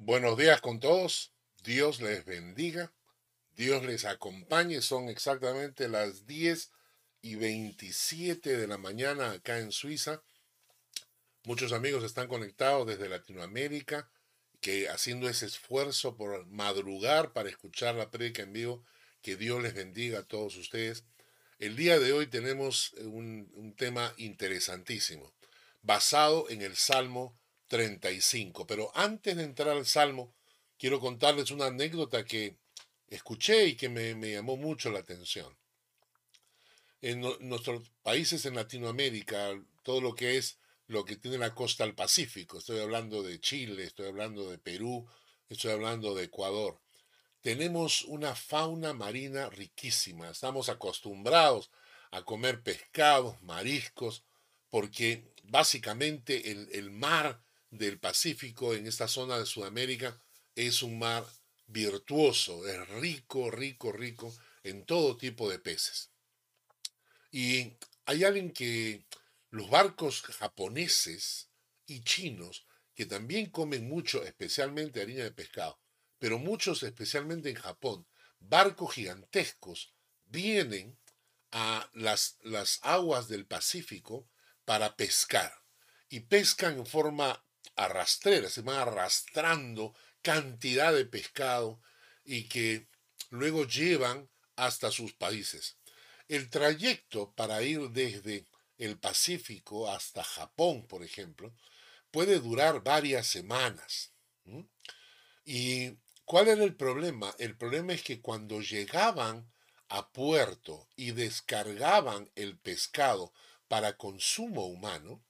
Buenos días con todos. Dios les bendiga. Dios les acompañe. Son exactamente las 10 y 27 de la mañana acá en Suiza. Muchos amigos están conectados desde Latinoamérica, que haciendo ese esfuerzo por madrugar para escuchar la predica en vivo. Que Dios les bendiga a todos ustedes. El día de hoy tenemos un, un tema interesantísimo, basado en el Salmo 35. Pero antes de entrar al Salmo, quiero contarles una anécdota que escuché y que me, llamó mucho la atención. En nuestros países en Latinoamérica, todo lo que es lo que tiene la costa al Pacífico, estoy hablando de Chile, estoy hablando de Perú, estoy hablando de Ecuador, tenemos una fauna marina riquísima, estamos acostumbrados a comer pescados, mariscos, porque básicamente el, el mar del Pacífico en esta zona de Sudamérica es un mar virtuoso, es rico, rico, rico en todo tipo de peces. Y hay alguien que los barcos japoneses y chinos, que también comen mucho, especialmente harina de pescado, pero muchos, especialmente en Japón, barcos gigantescos, vienen a las, las aguas del Pacífico para pescar. Y pescan en forma arrastreras, se van arrastrando cantidad de pescado y que luego llevan hasta sus países. El trayecto para ir desde el Pacífico hasta Japón, por ejemplo, puede durar varias semanas. ¿Y cuál era el problema? El problema es que cuando llegaban a puerto y descargaban el pescado para consumo humano,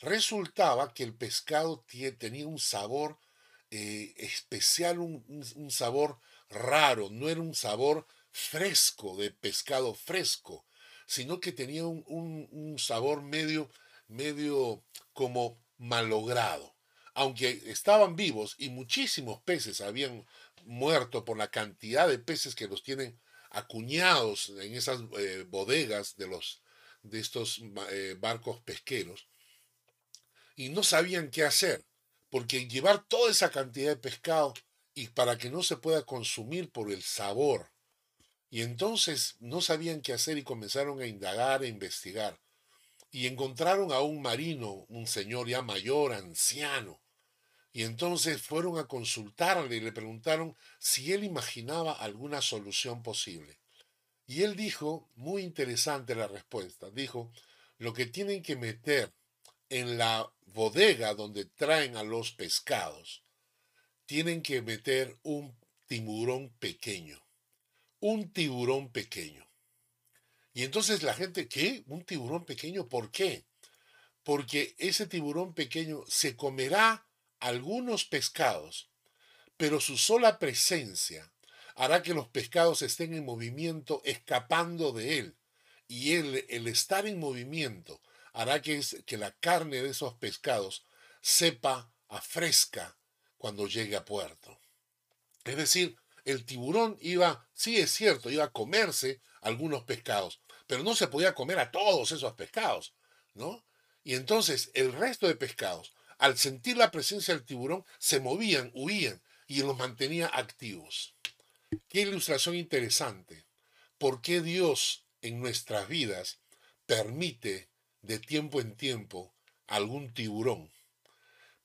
resultaba que el pescado tenía un sabor eh, especial, un, sabor raro, no era un sabor fresco de pescado fresco, sino que tenía un, sabor medio, medio como malogrado. Aunque estaban vivos y muchísimos peces habían muerto por la cantidad de peces que los tienen acuñados en esas eh, bodegas de, los, de estos eh, barcos pesqueros, y no sabían qué hacer, porque llevar toda esa cantidad de pescado y para que no se pueda consumir por el sabor. Y entonces no sabían qué hacer y comenzaron a indagar, e investigar. Y encontraron a un marino, un señor ya mayor, anciano. Y entonces fueron a consultarle y le preguntaron si él imaginaba alguna solución posible. Y él dijo, muy interesante la respuesta, dijo, lo que tienen que meter en la bodega donde traen a los pescados, tienen que meter un tiburón pequeño. Un tiburón pequeño. Y entonces la gente, ¿qué? ¿Un tiburón pequeño? ¿Por qué? Porque ese tiburón pequeño se comerá algunos pescados, pero su sola presencia hará que los pescados estén en movimiento escapando de él. Y él, el estar en movimiento hará que, que la carne de esos pescados sepa a fresca cuando llegue a puerto. Es decir, el tiburón iba, sí es cierto, iba a comerse algunos pescados, pero no se podía comer a todos esos pescados, ¿no? Y entonces el resto de pescados, al sentir la presencia del tiburón, se movían, huían y los mantenía activos. Qué ilustración interesante. ¿Por qué Dios en nuestras vidas permite de tiempo en tiempo algún tiburón,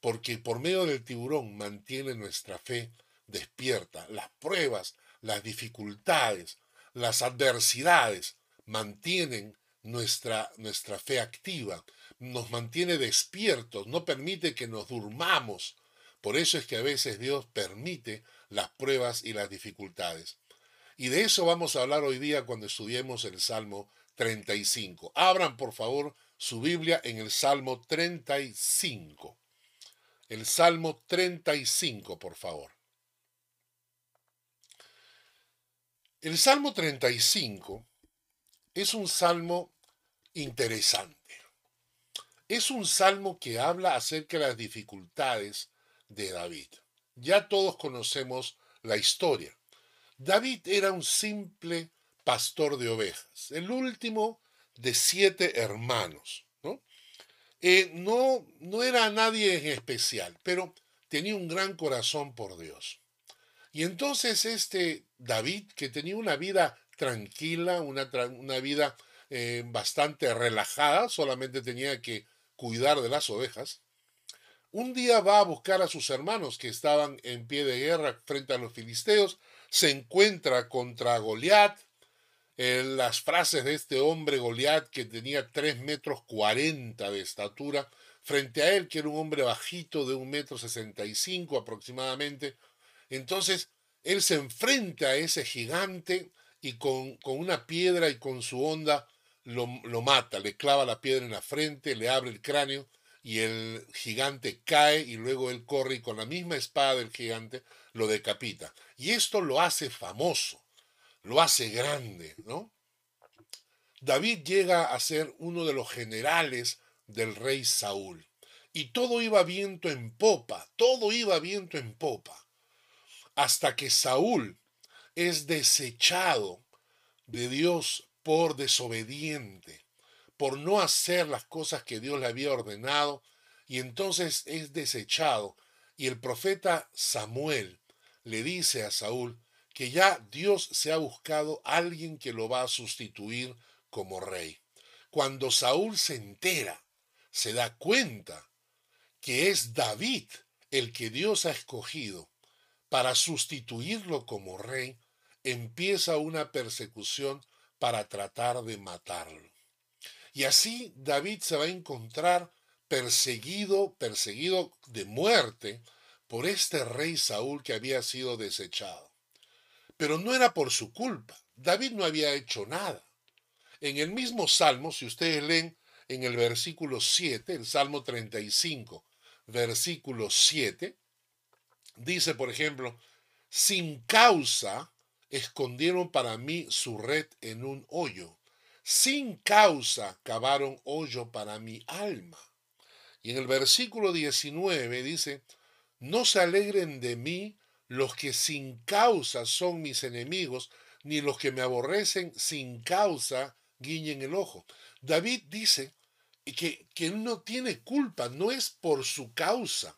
porque por medio del tiburón mantiene nuestra fe despierta. Las pruebas, las dificultades, las adversidades mantienen nuestra, nuestra fe activa, nos mantiene despiertos, no permite que nos durmamos. Por eso es que a veces Dios permite las pruebas y las dificultades. Y de eso vamos a hablar hoy día cuando estudiemos el Salmo 35. Abran, por favor, su Biblia en el Salmo 35. El Salmo 35, por favor. El Salmo 35 es un salmo interesante. Es un salmo que habla acerca de las dificultades de David. Ya todos conocemos la historia. David era un simple pastor de ovejas, el último de siete hermanos. ¿no? Eh, no, no era nadie en especial, pero tenía un gran corazón por Dios. Y entonces este David, que tenía una vida tranquila, una, una vida eh, bastante relajada, solamente tenía que cuidar de las ovejas, un día va a buscar a sus hermanos que estaban en pie de guerra frente a los filisteos, se encuentra contra Goliat, las frases de este hombre Goliat que tenía 3 metros 40 de estatura, frente a él que era un hombre bajito de un metro 65 aproximadamente. Entonces él se enfrenta a ese gigante y con, con una piedra y con su onda lo, lo mata, le clava la piedra en la frente, le abre el cráneo y el gigante cae y luego él corre y con la misma espada del gigante lo decapita. Y esto lo hace famoso lo hace grande, ¿no? David llega a ser uno de los generales del rey Saúl. Y todo iba viento en popa, todo iba viento en popa. Hasta que Saúl es desechado de Dios por desobediente, por no hacer las cosas que Dios le había ordenado, y entonces es desechado. Y el profeta Samuel le dice a Saúl, que ya Dios se ha buscado alguien que lo va a sustituir como rey. Cuando Saúl se entera, se da cuenta que es David el que Dios ha escogido para sustituirlo como rey, empieza una persecución para tratar de matarlo. Y así David se va a encontrar perseguido, perseguido de muerte por este rey Saúl que había sido desechado. Pero no era por su culpa. David no había hecho nada. En el mismo Salmo, si ustedes leen en el versículo 7, el Salmo 35, versículo 7, dice, por ejemplo, sin causa escondieron para mí su red en un hoyo. Sin causa cavaron hoyo para mi alma. Y en el versículo 19 dice, no se alegren de mí los que sin causa son mis enemigos, ni los que me aborrecen sin causa guiñen el ojo. David dice que, que no tiene culpa, no es por su causa,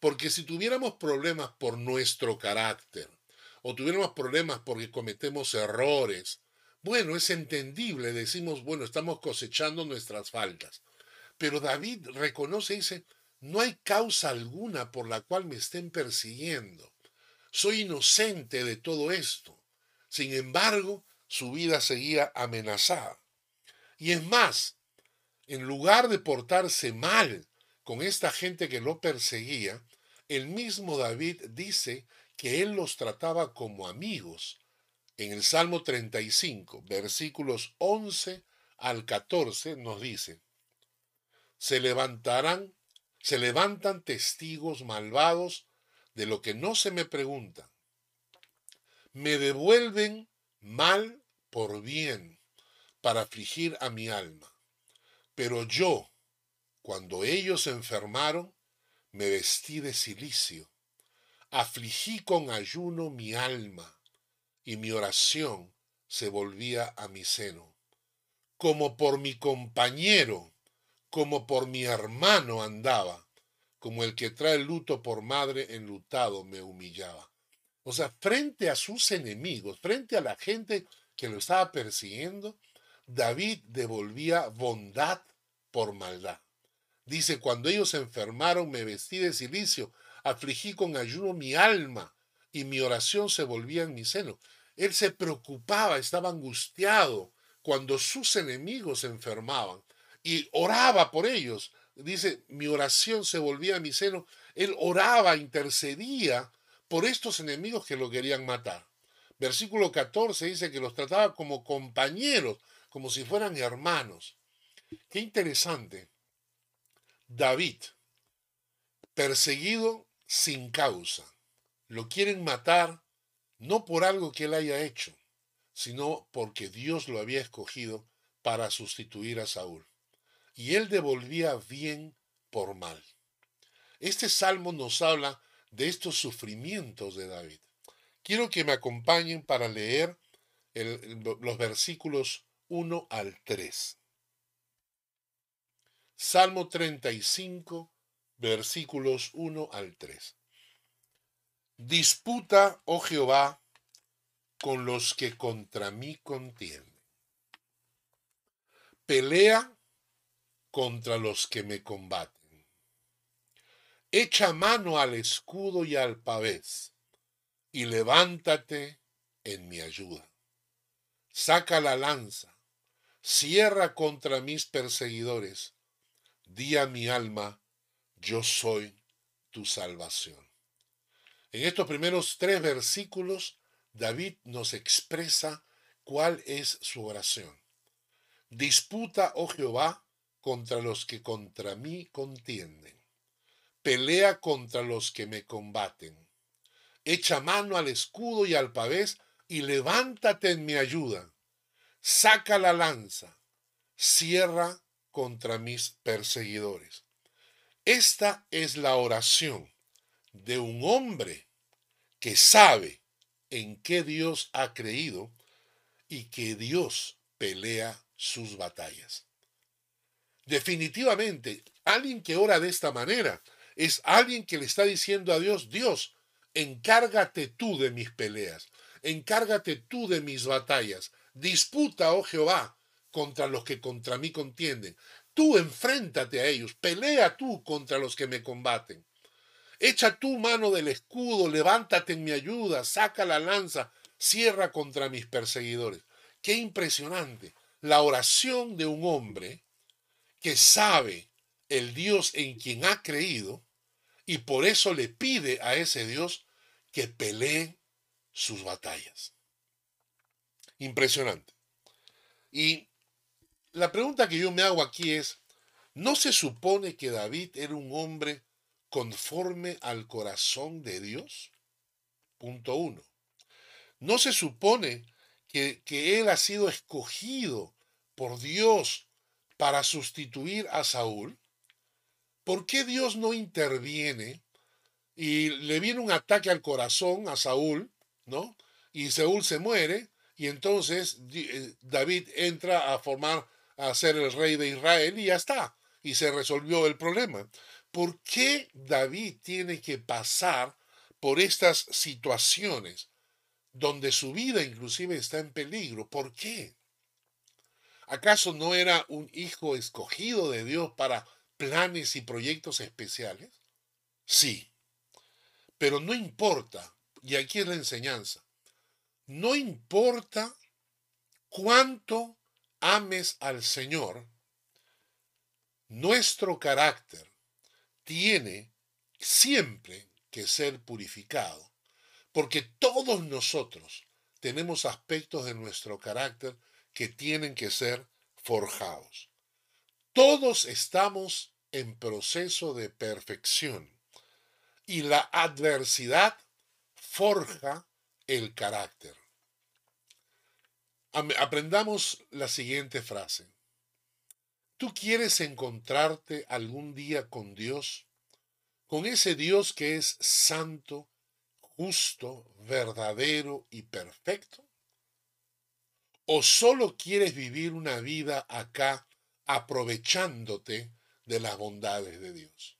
porque si tuviéramos problemas por nuestro carácter, o tuviéramos problemas porque cometemos errores, bueno, es entendible, decimos, bueno, estamos cosechando nuestras faltas. Pero David reconoce y dice, no hay causa alguna por la cual me estén persiguiendo. Soy inocente de todo esto. Sin embargo, su vida seguía amenazada. Y es más, en lugar de portarse mal con esta gente que lo perseguía, el mismo David dice que él los trataba como amigos. En el Salmo 35, versículos 11 al 14, nos dice, se levantarán, se levantan testigos malvados de lo que no se me pregunta. Me devuelven mal por bien para afligir a mi alma. Pero yo, cuando ellos enfermaron, me vestí de silicio, afligí con ayuno mi alma, y mi oración se volvía a mi seno. Como por mi compañero, como por mi hermano andaba, como el que trae luto por madre enlutado me humillaba. O sea, frente a sus enemigos, frente a la gente que lo estaba persiguiendo, David devolvía bondad por maldad. Dice, cuando ellos se enfermaron me vestí de silicio, afligí con ayuno mi alma y mi oración se volvía en mi seno. Él se preocupaba, estaba angustiado cuando sus enemigos se enfermaban y oraba por ellos dice, mi oración se volvía a mi seno. Él oraba, intercedía por estos enemigos que lo querían matar. Versículo 14 dice que los trataba como compañeros, como si fueran hermanos. Qué interesante. David, perseguido sin causa. Lo quieren matar no por algo que él haya hecho, sino porque Dios lo había escogido para sustituir a Saúl y él devolvía bien por mal. Este salmo nos habla de estos sufrimientos de David. Quiero que me acompañen para leer los versículos 1 al 3. Salmo 35, versículos 1 al 3. Disputa, oh Jehová, con los que contra mí contienden. Pelea contra los que me combaten. Echa mano al escudo y al pavés, y levántate en mi ayuda. Saca la lanza, cierra contra mis perseguidores. Di a mi alma, yo soy tu salvación. En estos primeros tres versículos, David nos expresa cuál es su oración. Disputa, oh Jehová, contra los que contra mí contienden. Pelea contra los que me combaten. Echa mano al escudo y al pavés y levántate en mi ayuda. Saca la lanza. Cierra contra mis perseguidores. Esta es la oración de un hombre que sabe en qué Dios ha creído y que Dios pelea sus batallas. Definitivamente, alguien que ora de esta manera es alguien que le está diciendo a Dios, Dios, encárgate tú de mis peleas, encárgate tú de mis batallas, disputa, oh Jehová, contra los que contra mí contienden. Tú enfréntate a ellos, pelea tú contra los que me combaten. Echa tu mano del escudo, levántate en mi ayuda, saca la lanza, cierra contra mis perseguidores. Qué impresionante la oración de un hombre que sabe el Dios en quien ha creído y por eso le pide a ese Dios que pelee sus batallas. Impresionante. Y la pregunta que yo me hago aquí es, ¿no se supone que David era un hombre conforme al corazón de Dios? Punto uno. ¿No se supone que, que él ha sido escogido por Dios para sustituir a Saúl? ¿Por qué Dios no interviene y le viene un ataque al corazón a Saúl, ¿no? Y Saúl se muere y entonces eh, David entra a formar a ser el rey de Israel y ya está, y se resolvió el problema. ¿Por qué David tiene que pasar por estas situaciones donde su vida inclusive está en peligro? ¿Por qué? ¿Acaso no era un hijo escogido de Dios para planes y proyectos especiales? Sí, pero no importa, y aquí es la enseñanza, no importa cuánto ames al Señor, nuestro carácter tiene siempre que ser purificado, porque todos nosotros tenemos aspectos de nuestro carácter que tienen que ser forjados. Todos estamos en proceso de perfección y la adversidad forja el carácter. Aprendamos la siguiente frase. ¿Tú quieres encontrarte algún día con Dios? Con ese Dios que es santo, justo, verdadero y perfecto? ¿O solo quieres vivir una vida acá aprovechándote de las bondades de Dios?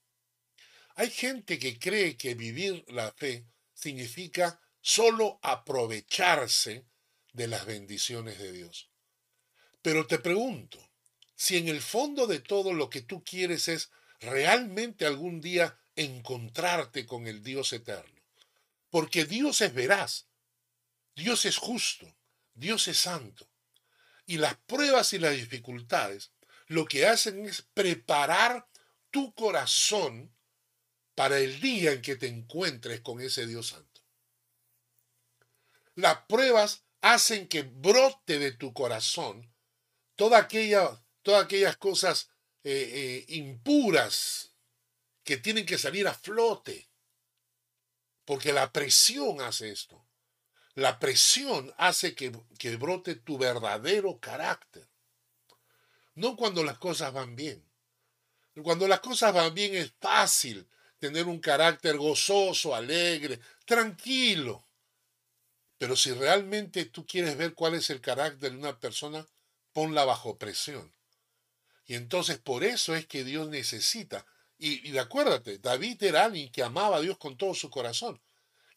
Hay gente que cree que vivir la fe significa solo aprovecharse de las bendiciones de Dios. Pero te pregunto, si en el fondo de todo lo que tú quieres es realmente algún día encontrarte con el Dios eterno. Porque Dios es veraz, Dios es justo, Dios es santo. Y las pruebas y las dificultades lo que hacen es preparar tu corazón para el día en que te encuentres con ese Dios santo. Las pruebas hacen que brote de tu corazón toda aquella todas aquellas cosas eh, eh, impuras que tienen que salir a flote. Porque la presión hace esto. La presión hace que, que brote tu verdadero carácter. No cuando las cosas van bien. Cuando las cosas van bien es fácil tener un carácter gozoso, alegre, tranquilo. Pero si realmente tú quieres ver cuál es el carácter de una persona, ponla bajo presión. Y entonces por eso es que Dios necesita. Y, y acuérdate, David era alguien que amaba a Dios con todo su corazón.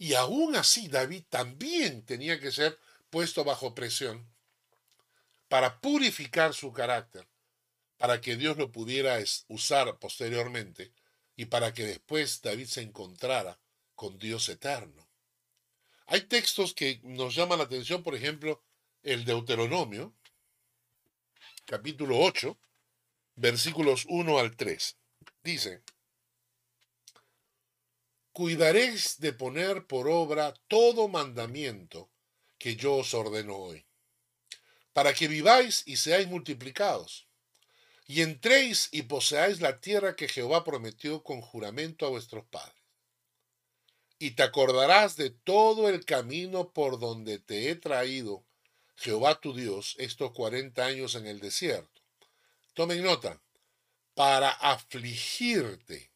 Y aún así David también tenía que ser puesto bajo presión para purificar su carácter, para que Dios lo pudiera usar posteriormente y para que después David se encontrara con Dios eterno. Hay textos que nos llaman la atención, por ejemplo, el Deuteronomio, capítulo 8, versículos 1 al 3. Dice, cuidaréis de poner por obra todo mandamiento que yo os ordeno hoy, para que viváis y seáis multiplicados, y entréis y poseáis la tierra que Jehová prometió con juramento a vuestros padres. Y te acordarás de todo el camino por donde te he traído, Jehová tu Dios, estos cuarenta años en el desierto. Tomen nota, para afligirte,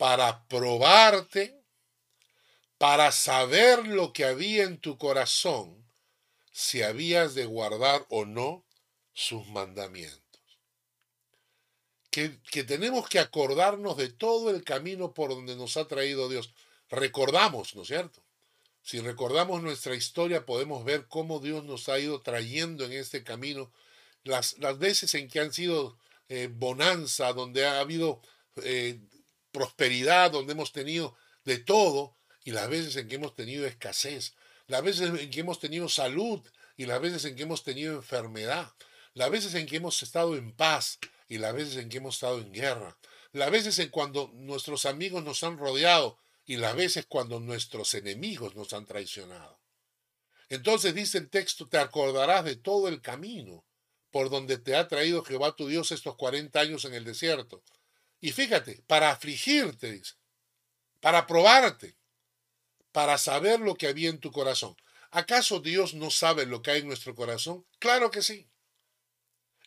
para probarte, para saber lo que había en tu corazón, si habías de guardar o no sus mandamientos. Que, que, tenemos que acordarnos de todo el camino por donde nos ha traído Dios. Recordamos, ¿no es cierto? Si recordamos nuestra historia, podemos ver cómo Dios nos ha ido trayendo en este camino, las, las veces en que han sido eh, bonanza, donde ha habido eh, prosperidad, donde hemos tenido de todo, y las veces en que hemos tenido escasez, las veces en que hemos tenido salud y las veces en que hemos tenido enfermedad, las veces en que hemos estado en paz y las veces en que hemos estado en guerra, las veces en cuando nuestros amigos nos han rodeado y las veces cuando nuestros enemigos nos han traicionado. Entonces dice el texto, te acordarás de todo el camino por donde te ha traído Jehová tu Dios estos 40 años en el desierto. Y fíjate, para afligirte, para probarte, para saber lo que había en tu corazón. ¿Acaso Dios no sabe lo que hay en nuestro corazón? Claro que sí.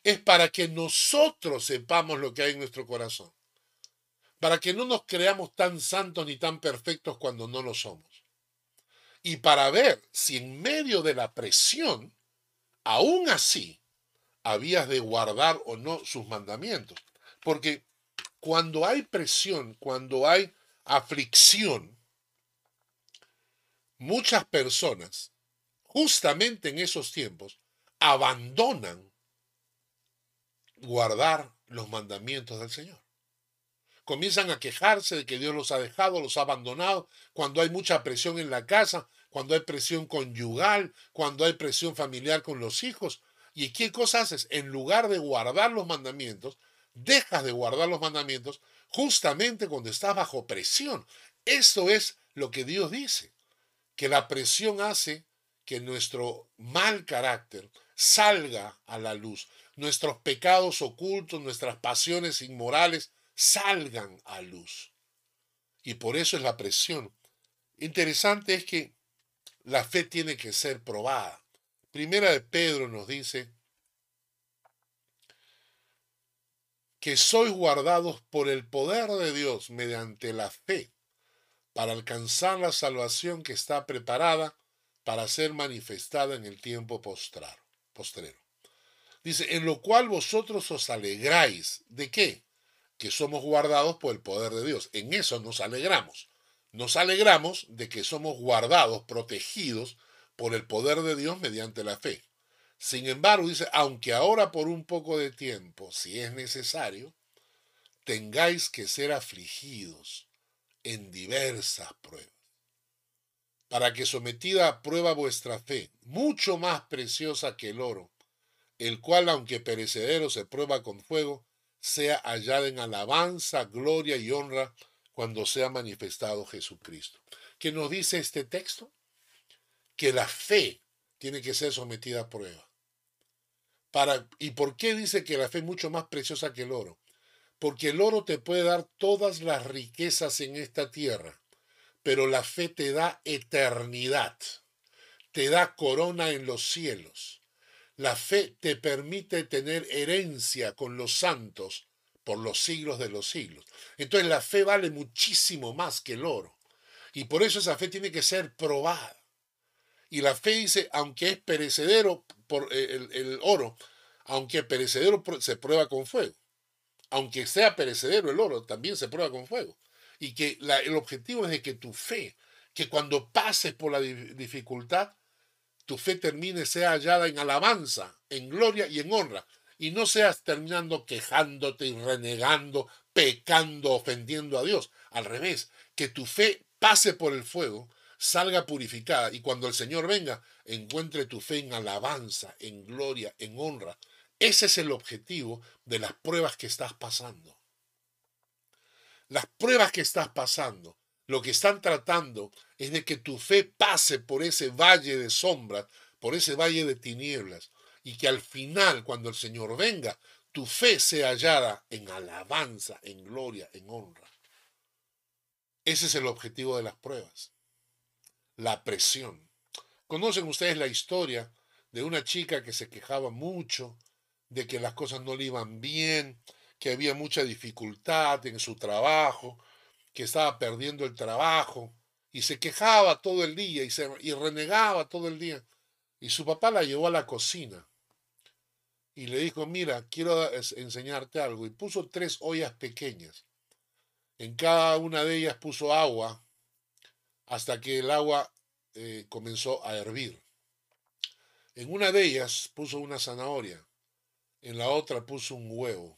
Es para que nosotros sepamos lo que hay en nuestro corazón. Para que no nos creamos tan santos ni tan perfectos cuando no lo somos. Y para ver si en medio de la presión, aún así, habías de guardar o no sus mandamientos. Porque cuando hay presión, cuando hay aflicción, muchas personas, justamente en esos tiempos, abandonan guardar los mandamientos del Señor. Comienzan a quejarse de que Dios los ha dejado, los ha abandonado, cuando hay mucha presión en la casa, cuando hay presión conyugal, cuando hay presión familiar con los hijos, ¿Y qué cosa haces? En lugar de guardar los mandamientos, dejas de guardar los mandamientos justamente cuando estás bajo presión. Eso es lo que Dios dice, que la presión hace que nuestro mal carácter salga a la luz, nuestros pecados ocultos, nuestras pasiones inmorales salgan a luz. Y por eso es la presión. Interesante es que la fe tiene que ser probada. Primera de Pedro nos dice que sois guardados por el poder de Dios mediante la fe para alcanzar la salvación que está preparada para ser manifestada en el tiempo postrero. Dice, en lo cual vosotros os alegráis. ¿De qué? Que somos guardados por el poder de Dios. En eso nos alegramos. Nos alegramos de que somos guardados, protegidos por el poder de Dios mediante la fe. Sin embargo, dice, aunque ahora por un poco de tiempo, si es necesario, tengáis que ser afligidos en diversas pruebas, para que sometida a prueba vuestra fe, mucho más preciosa que el oro, el cual, aunque perecedero se prueba con fuego, sea hallada en alabanza, gloria y honra cuando sea manifestado Jesucristo. ¿Qué nos dice este texto? que la fe tiene que ser sometida a prueba. ¿Y por qué dice que la fe es mucho más preciosa que el oro? Porque el oro te puede dar todas las riquezas en esta tierra, pero la fe te da eternidad, te da corona en los cielos. La fe te permite tener herencia con los santos por los siglos de los siglos. Entonces la fe vale muchísimo más que el oro. Y por eso esa fe tiene que ser probada. Y la fe dice, aunque es perecedero por eh, el, oro, aunque perecedero se prueba con fuego. Aunque sea perecedero el oro, también se prueba con fuego. Y que el objetivo es de que tu fe que cuando pases por la dificultad, tu fe termine, sea hallada en alabanza, en gloria y en honra. Y no seas terminando quejándote y renegando, pecando, ofendiendo a Dios. Al revés, que tu fe pase por el fuego, salga purificada y cuando el Señor venga, encuentre tu fe en alabanza, en gloria, en honra. Ese es el objetivo de las pruebas que estás pasando. Las pruebas que estás pasando, lo que están tratando es de que tu fe pase por ese valle de sombras, por ese valle de tinieblas, y que al final, cuando el Señor venga, tu fe sea hallada en alabanza, en gloria, en honra. Ese es el objetivo de las pruebas. La presión. ¿Conocen ustedes la historia de una chica que se quejaba mucho de que las cosas no le iban bien, que había mucha dificultad en su trabajo, que estaba perdiendo el trabajo, y se quejaba todo el día y, se, y renegaba todo el día. Y su papá la llevó a la cocina y le dijo, mira, quiero enseñarte algo. Y puso tres ollas pequeñas. En cada una de ellas puso agua hasta que el agua eh, comenzó a hervir. En una de ellas puso una zanahoria, en la otra puso un huevo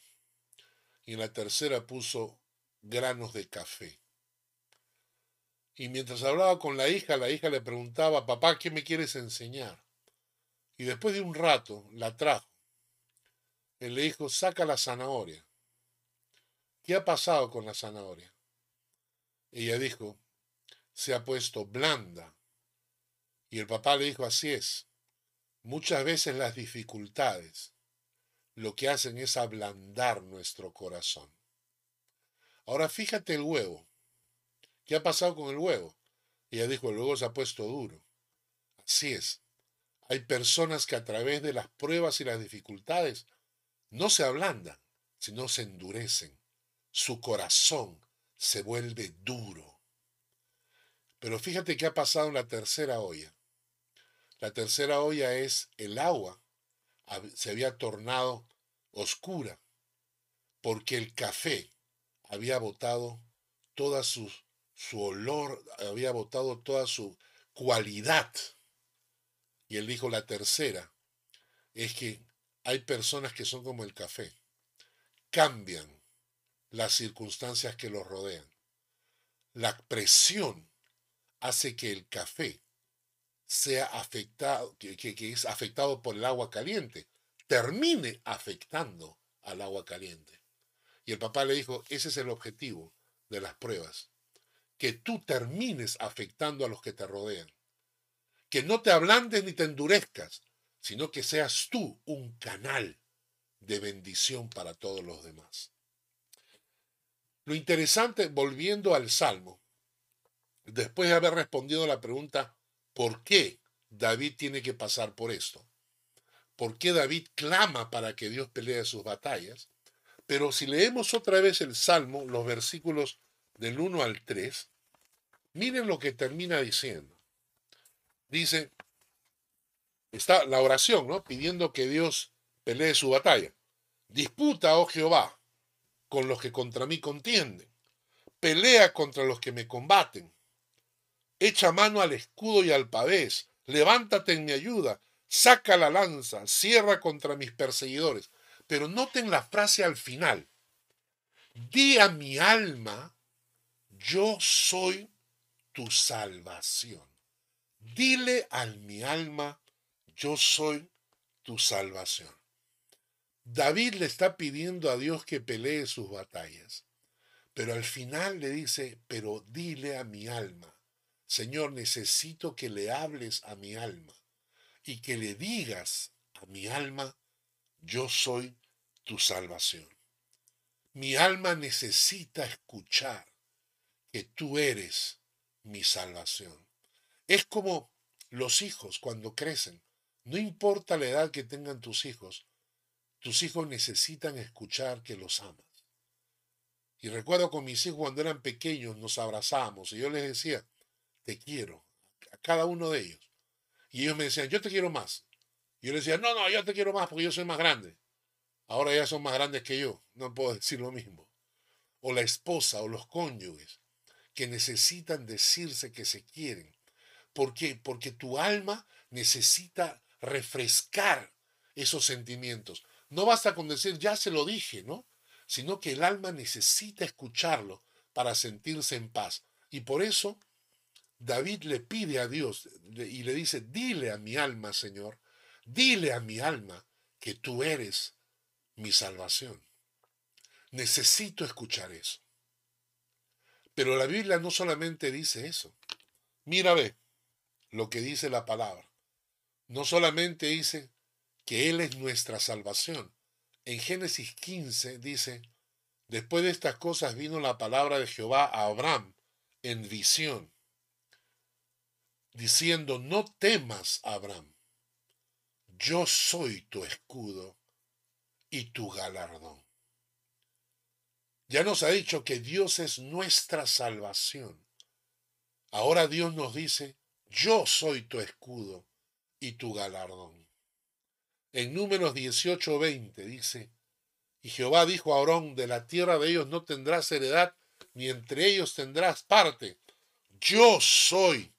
y en la tercera puso granos de café. Y mientras hablaba con la hija, la hija le preguntaba, papá, ¿qué me quieres enseñar? Y después de un rato la trajo. Él le dijo, saca la zanahoria. ¿Qué ha pasado con la zanahoria? Ella dijo, se ha puesto blanda. Y el papá le dijo, así es. Muchas veces las dificultades lo que hacen es ablandar nuestro corazón. Ahora fíjate el huevo. ¿Qué ha pasado con el huevo? Ella dijo, el huevo se ha puesto duro. Así es. Hay personas que a través de las pruebas y las dificultades no se ablandan, sino se endurecen. Su corazón se vuelve duro. Pero fíjate qué ha pasado en la tercera olla. La tercera olla es el agua. Se había tornado oscura porque el café había botado toda su, su olor, había botado toda su cualidad. Y él dijo, la tercera es que hay personas que son como el café, cambian las circunstancias que los rodean. La presión hace que el café sea afectado, que, que, es afectado por el agua caliente, termine afectando al agua caliente. Y el papá le dijo, ese es el objetivo de las pruebas, que tú termines afectando a los que te rodean, que no te ablandes ni te endurezcas, sino que seas tú un canal de bendición para todos los demás. Lo interesante, volviendo al Salmo, después de haber respondido la pregunta, ¿por qué David tiene que pasar por esto? ¿Por qué David clama para que Dios pelee sus batallas? Pero si leemos otra vez el Salmo, los versículos del 1 al 3, miren lo que termina diciendo. Dice, está la oración, ¿no? Pidiendo que Dios pelee su batalla. Disputa, oh Jehová, con los que contra mí contienden. Pelea contra los que me combaten. Echa mano al escudo y al pavés. Levántate en mi ayuda. Saca la lanza. Cierra contra mis perseguidores. Pero noten la frase al final. Di a mi alma, yo soy tu salvación. Dile a mi alma, yo soy tu salvación. David le está pidiendo a Dios que pelee sus batallas, pero al final le dice, pero dile a mi alma, Señor, necesito que le hables a mi alma y que le digas a mi alma, yo soy tu salvación. Mi alma necesita escuchar que tú eres mi salvación. Es como los hijos cuando crecen. No importa la edad que tengan tus hijos, tus hijos necesitan escuchar que los amas. Y recuerdo con mis hijos cuando eran pequeños nos abrazábamos y yo les decía, te quiero, a cada uno de ellos. Y ellos me decían, yo te quiero más. Y yo les decía, no, no, yo te quiero más porque yo soy más grande. Ahora ya son más grandes que yo, no puedo decir lo mismo. O la esposa o los cónyuges que necesitan decirse que se quieren. ¿Por qué? Porque tu alma necesita refrescar esos sentimientos. No basta con decir, ya se lo dije, ¿no? Sino que el alma necesita escucharlo para sentirse en paz. Y por eso David le pide a Dios y le dice, dile a mi alma, Señor, dile a mi alma que tú eres mi salvación. Necesito escuchar eso. Pero la Biblia no solamente dice eso. Mira, ve lo que dice la palabra. No solamente dice que Él es nuestra salvación. En Génesis 15 dice, después de estas cosas vino la palabra de Jehová a Abraham en visión, diciendo, no temas, Abraham, yo soy tu escudo y tu galardón. Ya nos ha dicho que Dios es nuestra salvación. Ahora Dios nos dice, yo soy tu escudo y tu galardón. En números 18, 20 dice, y Jehová dijo a Aarón, de la tierra de ellos no tendrás heredad, ni entre ellos tendrás parte. Yo soy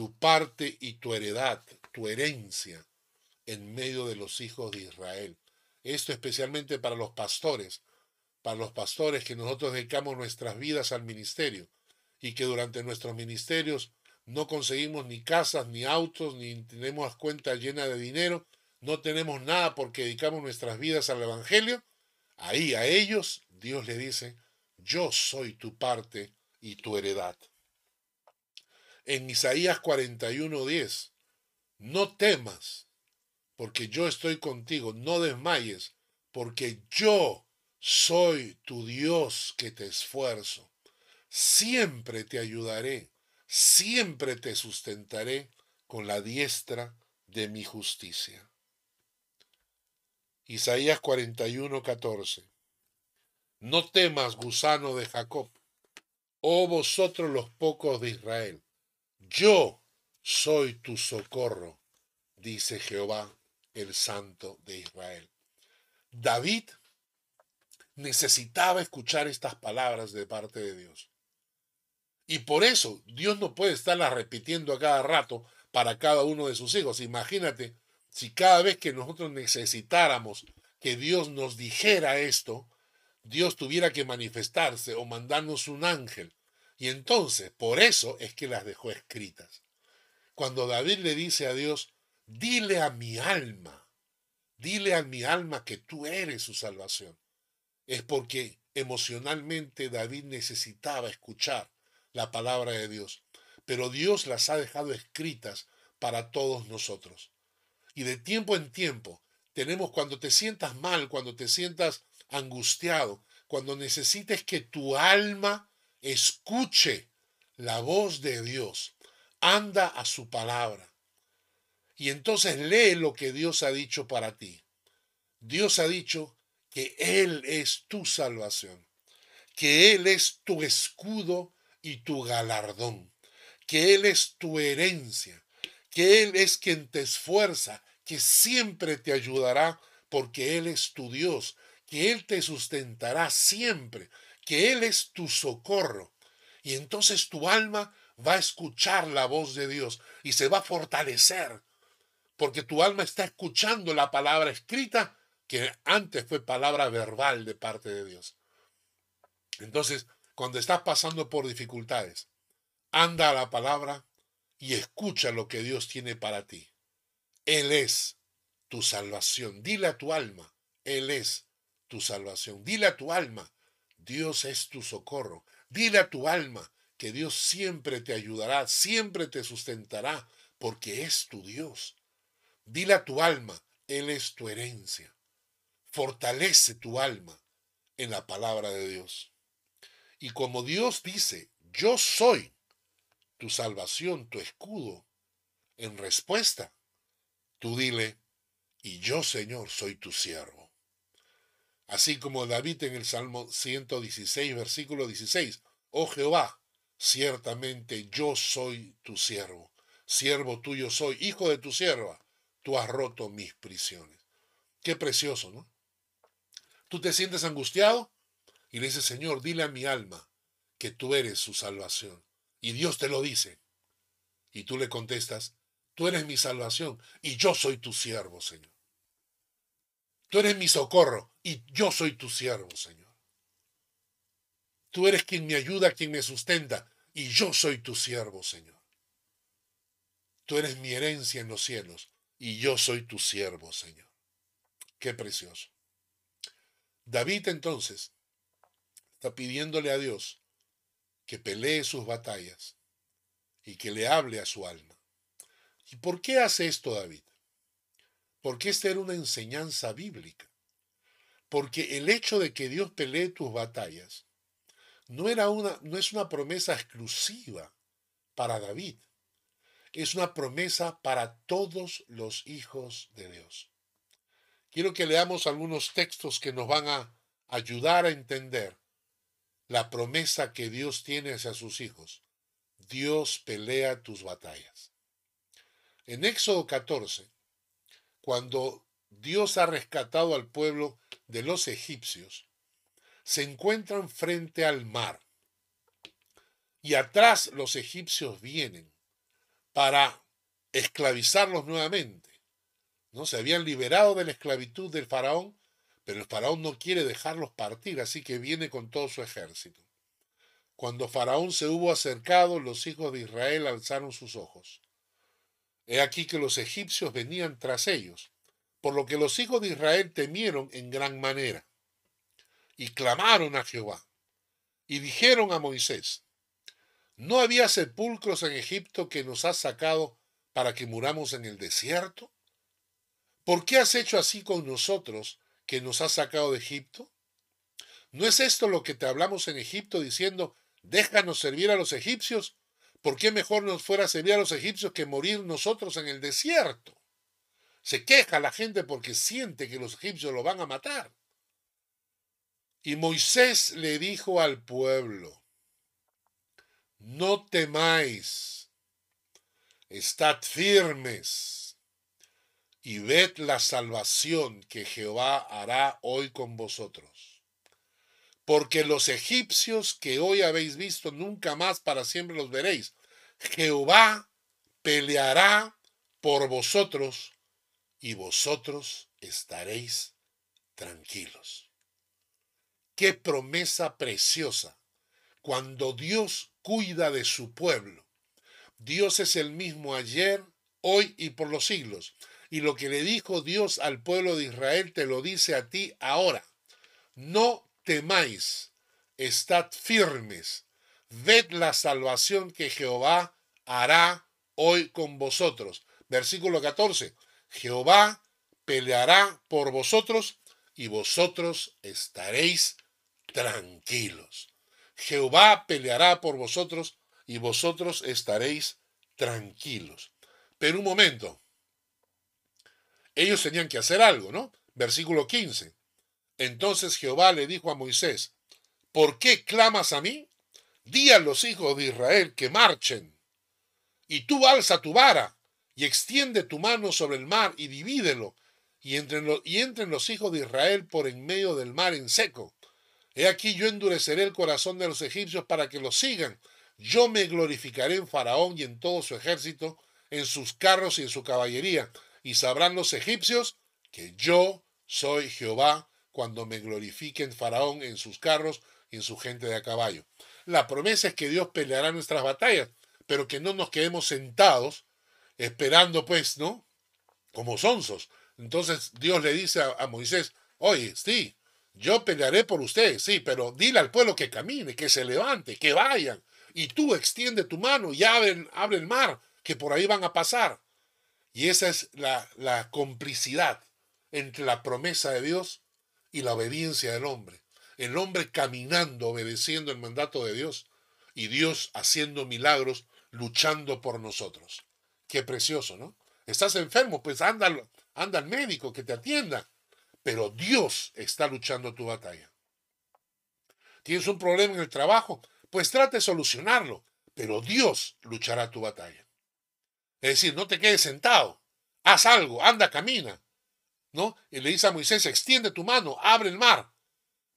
tu parte y tu heredad, tu herencia, en medio de los hijos de Israel. Esto especialmente para los pastores, para los pastores que nosotros dedicamos nuestras vidas al ministerio y que durante nuestros ministerios no conseguimos ni casas, ni autos, ni tenemos cuenta llena de dinero, no tenemos nada porque dedicamos nuestras vidas al Evangelio, ahí a ellos Dios le dice, yo soy tu parte y tu heredad. En Isaías 41:10, no temas, porque yo estoy contigo, no desmayes, porque yo soy tu Dios que te esfuerzo. Siempre te ayudaré, siempre te sustentaré con la diestra de mi justicia. Isaías 41, 14. No temas, gusano de Jacob, oh vosotros los pocos de Israel. Yo soy tu socorro, dice Jehová, el Santo de Israel. David necesitaba escuchar estas palabras de parte de Dios. Y por eso Dios no puede estarlas repitiendo a cada rato para cada uno de sus hijos. Imagínate si cada vez que nosotros necesitáramos que Dios nos dijera esto, Dios tuviera que manifestarse o mandarnos un ángel. Y entonces, por eso es que las dejó escritas. Cuando David le dice a Dios, dile a mi alma, dile a mi alma que tú eres su salvación es porque emocionalmente David necesitaba escuchar la palabra de Dios, pero Dios las ha dejado escritas para todos nosotros. Y de tiempo en tiempo tenemos cuando te sientas mal, cuando te sientas angustiado, cuando necesites que tu alma escuche la voz de Dios, anda a su palabra. Y entonces lee lo que Dios ha dicho para ti. Dios ha dicho que Él es tu salvación, que Él es tu escudo y tu galardón, que Él es tu herencia, que Él es quien te esfuerza, que siempre te ayudará porque Él es tu Dios, que Él te sustentará siempre, que Él es tu socorro. Y entonces tu alma va a escuchar la voz de Dios y se va a fortalecer, porque tu alma está escuchando la palabra escrita que antes fue palabra verbal de parte de Dios. Entonces, cuando estás pasando por dificultades, anda a la palabra y escucha lo que Dios tiene para ti. Él es tu salvación. Dile a tu alma, Él es tu salvación. Dile a tu alma, Dios es tu socorro. Dile a tu alma que Dios siempre te ayudará, siempre te sustentará, porque es tu Dios. Dile a tu alma, Él es tu herencia. Fortalece tu alma en la palabra de Dios. Y como Dios dice, yo soy tu salvación, tu escudo, en respuesta, tú dile, y yo Señor soy tu siervo. Así como David en el Salmo 116, versículo 16, oh Jehová, ciertamente yo soy tu siervo, siervo tuyo soy, hijo de tu sierva, tú has roto mis prisiones. Qué precioso, ¿no? Tú te sientes angustiado y le dices, Señor, dile a mi alma que tú eres su salvación. Y Dios te lo dice. Y tú le contestas, tú eres mi salvación y yo soy tu siervo, Señor. Tú eres mi socorro y yo soy tu siervo, Señor. Tú eres quien me ayuda, quien me sustenta y yo soy tu siervo, Señor. Tú eres mi herencia en los cielos y yo soy tu siervo, Señor. Qué precioso. David entonces está pidiéndole a Dios que pelee sus batallas y que le hable a su alma. ¿Y por qué hace esto David? Porque esta era una enseñanza bíblica. Porque el hecho de que Dios pelee tus batallas no, era una, no es una promesa exclusiva para David. Es una promesa para todos los hijos de Dios. Quiero que leamos algunos textos que nos van a ayudar a entender la promesa que Dios tiene hacia sus hijos. Dios pelea tus batallas. En Éxodo 14, cuando Dios ha rescatado al pueblo de los egipcios, se encuentran frente al mar. Y atrás los egipcios vienen para esclavizarlos nuevamente. ¿no? Se habían liberado de la esclavitud del faraón pero el faraón no quiere dejarlos partir, así que viene con todo su ejército. Cuando Faraón se hubo acercado, los hijos de Israel alzaron sus ojos. He aquí que los egipcios venían tras ellos, por lo que los hijos de Israel temieron en gran manera, y clamaron a Jehová, y dijeron a Moisés, ¿no había sepulcros en Egipto que nos has sacado para que muramos en el desierto? ¿Por qué has hecho así con nosotros que nos ha sacado de Egipto? ¿No es esto lo que te hablamos en Egipto diciendo, déjanos servir a los egipcios? ¿Por qué mejor nos fuera a servir a los egipcios que morir nosotros en el desierto? Se queja la gente porque siente que los egipcios lo van a matar. Y Moisés le dijo al pueblo, no temáis, estad firmes y ved la salvación que Jehová hará hoy con vosotros. Porque los egipcios que hoy habéis visto nunca más para siempre los veréis. Jehová peleará por vosotros y vosotros estaréis tranquilos. Qué promesa preciosa cuando Dios cuida de su pueblo. Dios es el mismo ayer, hoy y por los siglos. Y lo que le dijo Dios al pueblo de Israel te lo dice a ti ahora. No temáis, estad firmes, ved la salvación que Jehová hará hoy con vosotros. Versículo 14. Jehová peleará por vosotros y vosotros estaréis tranquilos. Jehová peleará por vosotros y vosotros estaréis tranquilos. Pero un momento, ellos tenían que hacer algo, ¿no? Versículo 15. Entonces Jehová le dijo a Moisés, ¿por qué clamas a mí? Di a los hijos de Israel que marchen. Y tú alza tu vara y extiende tu mano sobre el mar y divídelo, y entren, y entren los hijos de Israel por en medio del mar en seco. He aquí yo endureceré el corazón de los egipcios para que los sigan. Yo me glorificaré en Faraón y en todo su ejército, en sus carros y en su caballería, y sabrán los egipcios que yo soy Jehová cuando me glorifiquen Faraón en sus carros y en su gente de a caballo. La promesa es que Dios peleará nuestras batallas, pero que no nos quedemos sentados esperando, pues, ¿no? Como sonsos. Entonces Dios le dice a, Moisés, oye, sí, yo pelearé por ustedes, sí, pero dile al pueblo que camine, que se levante, que vayan. Y tú extiende tu mano y abre, abre el mar, que por ahí van a pasar. Y esa es la, complicidad entre la promesa de Dios y la obediencia del hombre. El hombre caminando, obedeciendo el mandato de Dios y Dios haciendo milagros, luchando por nosotros. Qué precioso, ¿no? Estás enfermo, pues anda, anda al médico que te atienda. Pero Dios está luchando tu batalla. ¿Tienes un problema en el trabajo? Pues trate de solucionarlo, pero Dios luchará tu batalla. Es decir, no te quedes sentado, haz algo, anda, camina. ¿No? Y le dice a Moisés, extiende tu mano, abre el mar.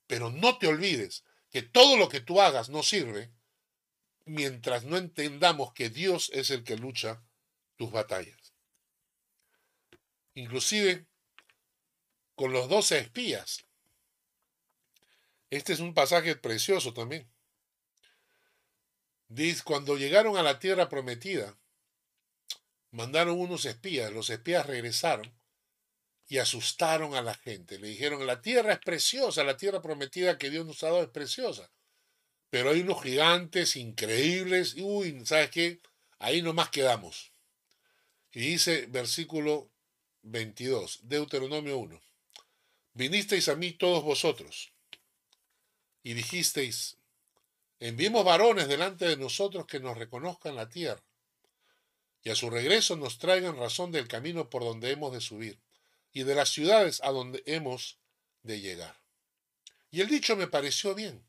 Pero no te olvides que todo lo que tú hagas no sirve mientras no entendamos que Dios es el que lucha tus batallas. Inclusive con los doce espías. Este es un pasaje precioso también. Dice, cuando llegaron a la tierra prometida, mandaron unos espías, los espías regresaron y asustaron a la gente. Le dijeron, la tierra es preciosa, la tierra prometida que Dios nos ha dado es preciosa. Pero hay unos gigantes increíbles, y uy, ¿sabes qué? Ahí nomás quedamos. Y dice versículo 22, Deuteronomio 1. Vinisteis a mí todos vosotros y dijisteis, enviemos varones delante de nosotros que nos reconozcan la tierra y a su regreso nos traigan razón del camino por donde hemos de subir y de las ciudades a donde hemos de llegar. Y el dicho me pareció bien.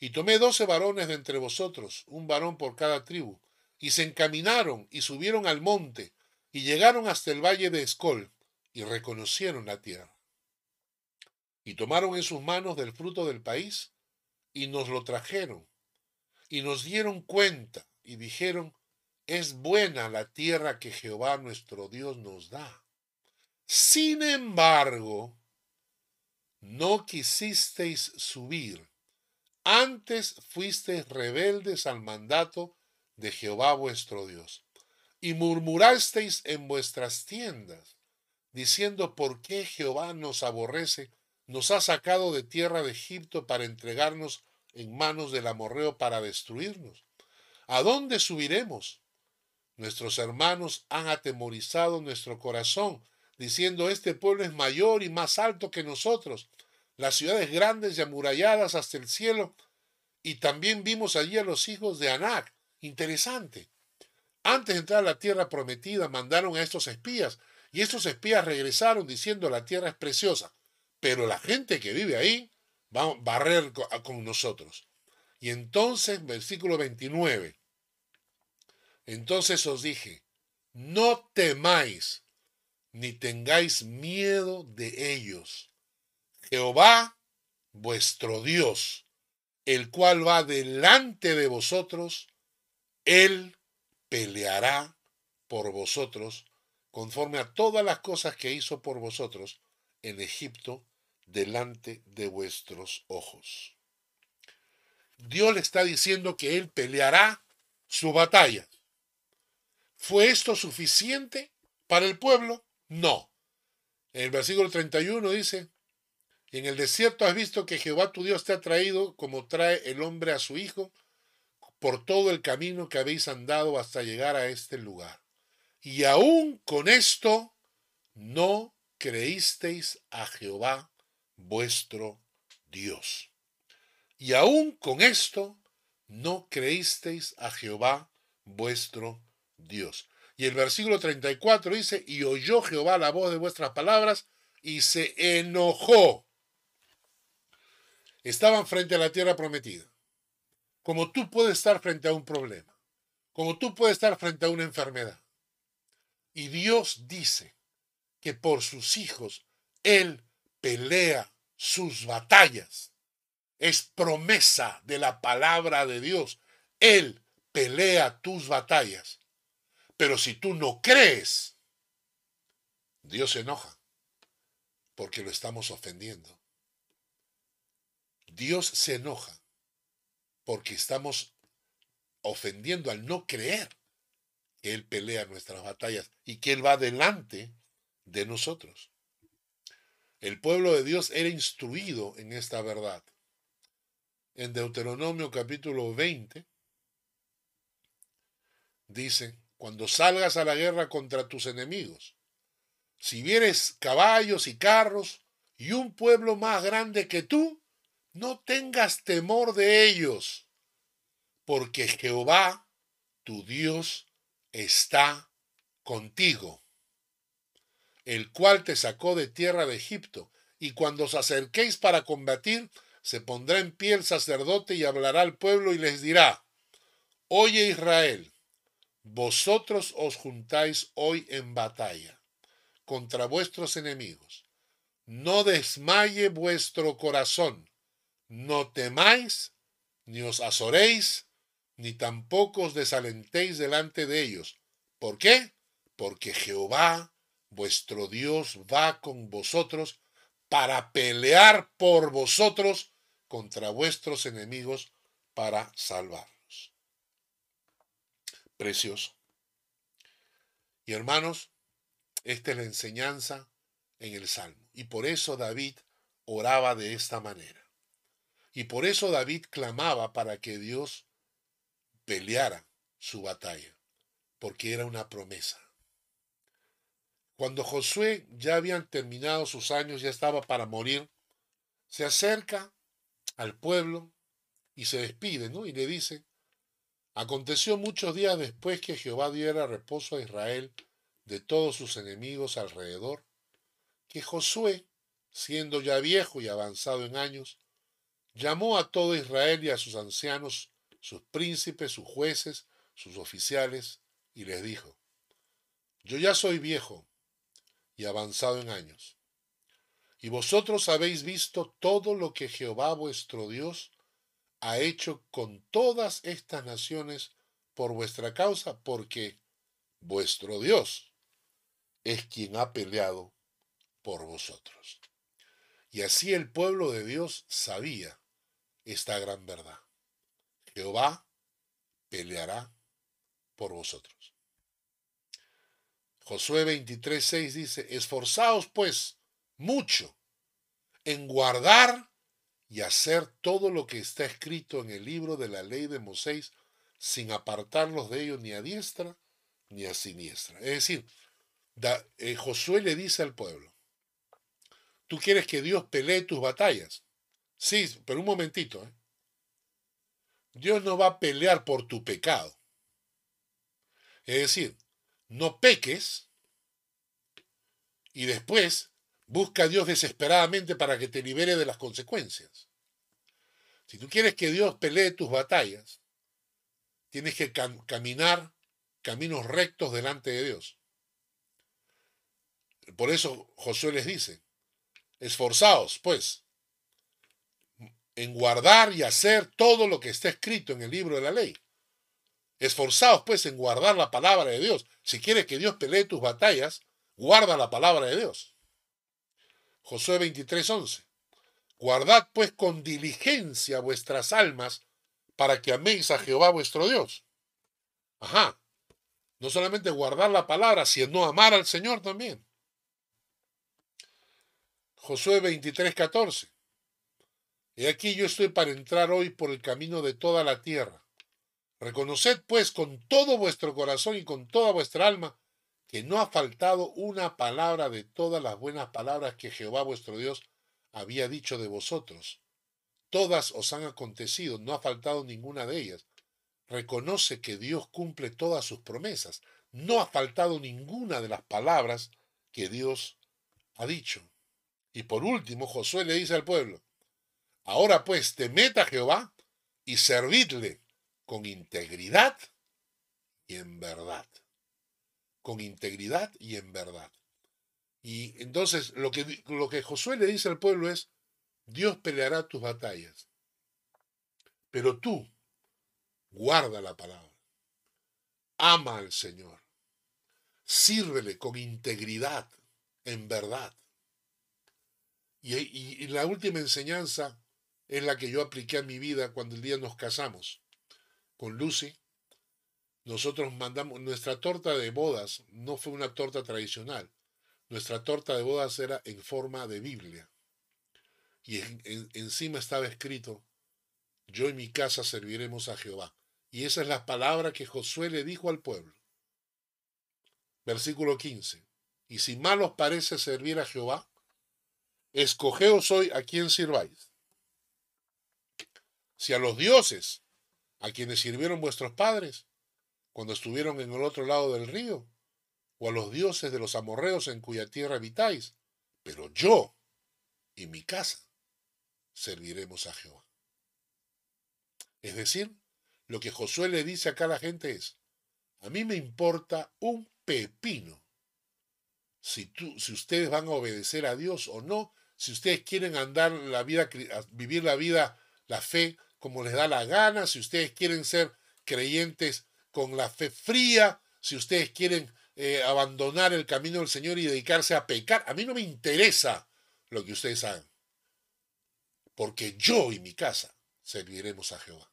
Y tomé doce varones de entre vosotros, un varón por cada tribu, y se encaminaron y subieron al monte, y llegaron hasta el valle de Escol, y reconocieron la tierra y tomaron en sus manos del fruto del país y nos lo trajeron y nos dieron cuenta y dijeron, es buena la tierra que Jehová nuestro Dios nos da. Sin embargo, no quisisteis subir, antes fuisteis rebeldes al mandato de Jehová vuestro Dios, y murmurasteis en vuestras tiendas, diciendo, ¿por qué Jehová nos aborrece nos ha sacado de tierra de Egipto para entregarnos en manos del amorreo para destruirnos. ¿A dónde subiremos? Nuestros hermanos han atemorizado nuestro corazón, diciendo este pueblo es mayor y más alto que nosotros, las ciudades grandes y amuralladas hasta el cielo, y también vimos allí a los hijos de Anac. Interesante. Antes de entrar a la tierra prometida, mandaron a estos espías, y estos espías regresaron diciendo la tierra es preciosa pero la gente que vive ahí va a barrer con nosotros. Y entonces, versículo 29, entonces os dije, no temáis ni tengáis miedo de ellos. Jehová, vuestro Dios, el cual va delante de vosotros, él peleará por vosotros conforme a todas las cosas que hizo por vosotros en Egipto delante de vuestros ojos. Dios le está diciendo que Él peleará su batalla. ¿Fue esto suficiente para el pueblo? No. En el versículo 31 dice, en el desierto has visto que Jehová tu Dios te ha traído como trae el hombre a su hijo por todo el camino que habéis andado hasta llegar a este lugar. Y aún con esto no creísteis a Jehová vuestro Dios. Y aún con esto no creísteis a Jehová vuestro Dios. Y el versículo 34 dice, y oyó Jehová la voz de vuestras palabras y se enojó. Estaban frente a la tierra prometida. Como tú puedes estar frente a un problema. Como tú puedes estar frente a una enfermedad. Y Dios dice que por sus hijos Él pelea sus batallas. Es promesa de la palabra de Dios. Él pelea tus batallas. Pero si tú no crees, Dios se enoja porque lo estamos ofendiendo. Dios se enoja porque estamos ofendiendo al no creer que Él pelea nuestras batallas y que Él va delante de nosotros. El pueblo de Dios era instruido en esta verdad. En Deuteronomio capítulo 20 dice, cuando salgas a la guerra contra tus enemigos, si vieres caballos y carros y un pueblo más grande que tú, no tengas temor de ellos, porque Jehová, tu Dios, está contigo el cual te sacó de tierra de Egipto, y cuando os acerquéis para combatir, se pondrá en pie el sacerdote y hablará al pueblo y les dirá, Oye Israel, vosotros os juntáis hoy en batalla contra vuestros enemigos. No desmaye vuestro corazón, no temáis, ni os azoréis, ni tampoco os desalentéis delante de ellos. ¿Por qué? Porque Jehová, vuestro Dios, va con vosotros para pelear por vosotros contra vuestros enemigos para salvarlos. Precioso. Y hermanos, esta es la enseñanza en el Salmo. Y por eso David oraba de esta manera. Y por eso David clamaba para que Dios peleara su batalla, porque era una promesa. Cuando Josué ya habían terminado sus años, ya estaba para morir, se acerca al pueblo y se despide, ¿no? Y le dice, aconteció muchos días después que Jehová diera reposo a Israel de todos sus enemigos alrededor, que Josué, siendo ya viejo y avanzado en años, llamó a todo Israel y a sus ancianos, sus príncipes, sus jueces, sus oficiales, y les dijo, Yo ya soy viejo y avanzado en años, y vosotros habéis visto todo lo que Jehová vuestro Dios ha hecho con todas estas naciones por vuestra causa, porque vuestro Dios es quien ha peleado por vosotros. Y así el pueblo de Dios sabía esta gran verdad. Jehová peleará por vosotros. Josué 23:6 dice, esforzaos pues mucho en guardar y hacer todo lo que está escrito en el libro de la ley de Moisés, sin apartarlos de ellos ni a diestra ni a siniestra. Es decir, eh, Josué le dice al pueblo, tú quieres que Dios pelee tus batallas. Sí, pero un momentito. ¿eh? Dios no va a pelear por tu pecado. Es decir, no peques y después busca a Dios desesperadamente para que te libere de las consecuencias. Si tú quieres que Dios pelee tus batallas, tienes que caminar caminos rectos delante de Dios. Por eso Josué les dice, esforzaos, pues, en guardar y hacer todo lo que está escrito en el libro de la ley. Esforzaos, pues, en guardar la palabra de Dios. Si quieres que Dios pelee tus batallas, guarda la palabra de Dios. Josué 23:11. Guardad, pues, con diligencia vuestras almas para que améis a Jehová vuestro Dios. Ajá. No solamente guardar la palabra, sino amar al Señor también. Josué 23:14. Y aquí yo estoy para entrar hoy por el camino de toda la tierra. Reconoced pues con todo vuestro corazón y con toda vuestra alma que no ha faltado una palabra de todas las buenas palabras que Jehová vuestro Dios había dicho de vosotros. Todas os han acontecido, no ha faltado ninguna de ellas. Reconoce que Dios cumple todas sus promesas. No ha faltado ninguna de las palabras que Dios ha dicho. Y por último, Josué le dice al pueblo, Ahora pues, temed a Jehová y servidle con integridad y en verdad. Con integridad y en verdad. Y entonces lo que, lo que Josué le dice al pueblo es, Dios peleará tus batallas, pero tú guarda la palabra, ama al Señor, sírvele con integridad, en verdad. Y, y, y la última enseñanza es la que yo apliqué a mi vida cuando el día nos casamos con Lucy. Nosotros mandamos, nuestra torta de bodas no fue una torta tradicional. Nuestra torta de bodas era en forma de Biblia. Y encima estaba escrito, yo y mi casa serviremos a Jehová. Y esa es la palabra que Josué le dijo al pueblo. Versículo 15. Y si mal os parece servir a Jehová, escogeos hoy a quien sirváis si a los dioses a quienes sirvieron vuestros padres cuando estuvieron en el otro lado del río, o a los dioses de los amorreos en cuya tierra habitáis, pero yo y mi casa serviremos a Jehová. Es decir, lo que Josué le dice acá a la gente es, a mí me importa un pepino si, tú, si ustedes van a obedecer a Dios o no, si ustedes quieren andar la vida, vivir la vida, la fe como les da la gana, si ustedes quieren ser creyentes con la fe fría, si ustedes quieren eh, abandonar el camino del Señor y dedicarse a pecar, a mí no me interesa lo que ustedes hagan, porque yo y mi casa serviremos a Jehová.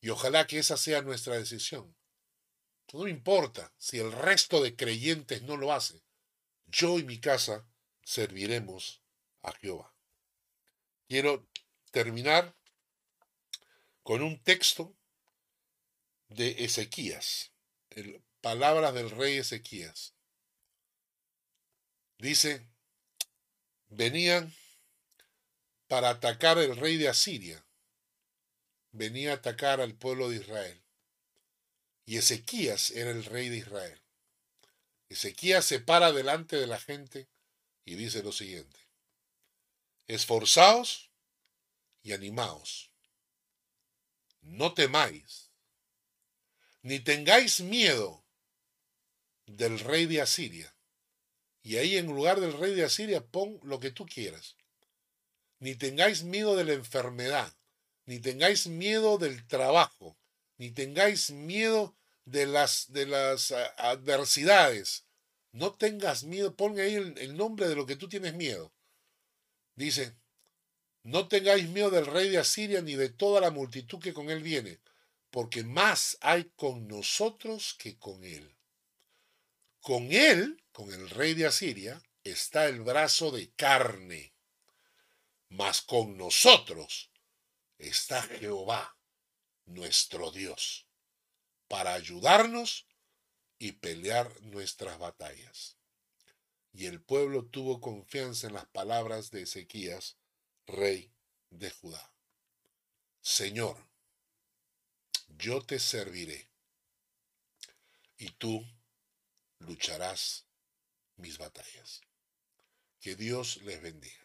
Y ojalá que esa sea nuestra decisión. No me importa si el resto de creyentes no lo hace. Yo y mi casa serviremos a Jehová. Quiero terminar con un texto de Ezequías, palabras del rey Ezequías. Dice, venían para atacar el rey de Asiria, venía a atacar al pueblo de Israel. Y Ezequías era el rey de Israel. Ezequías se para delante de la gente y dice lo siguiente. Esforzaos y animaos. No temáis, ni tengáis miedo del rey de Asiria. Y ahí en lugar del rey de Asiria pon lo que tú quieras. Ni tengáis miedo de la enfermedad, ni tengáis miedo del trabajo, ni tengáis miedo de las, de las adversidades. No tengas miedo, pon ahí el, nombre de lo que tú tienes miedo. Dice, no tengáis miedo del rey de Asiria ni de toda la multitud que con él viene, porque más hay con nosotros que con él. Con él, con el rey de Asiria, está el brazo de carne, mas con nosotros está Jehová, nuestro Dios para ayudarnos y pelear nuestras batallas. Y el pueblo tuvo confianza en las palabras de Ezequías, rey de Judá. Señor, yo te serviré y tú lucharás mis batallas. Que Dios les bendiga.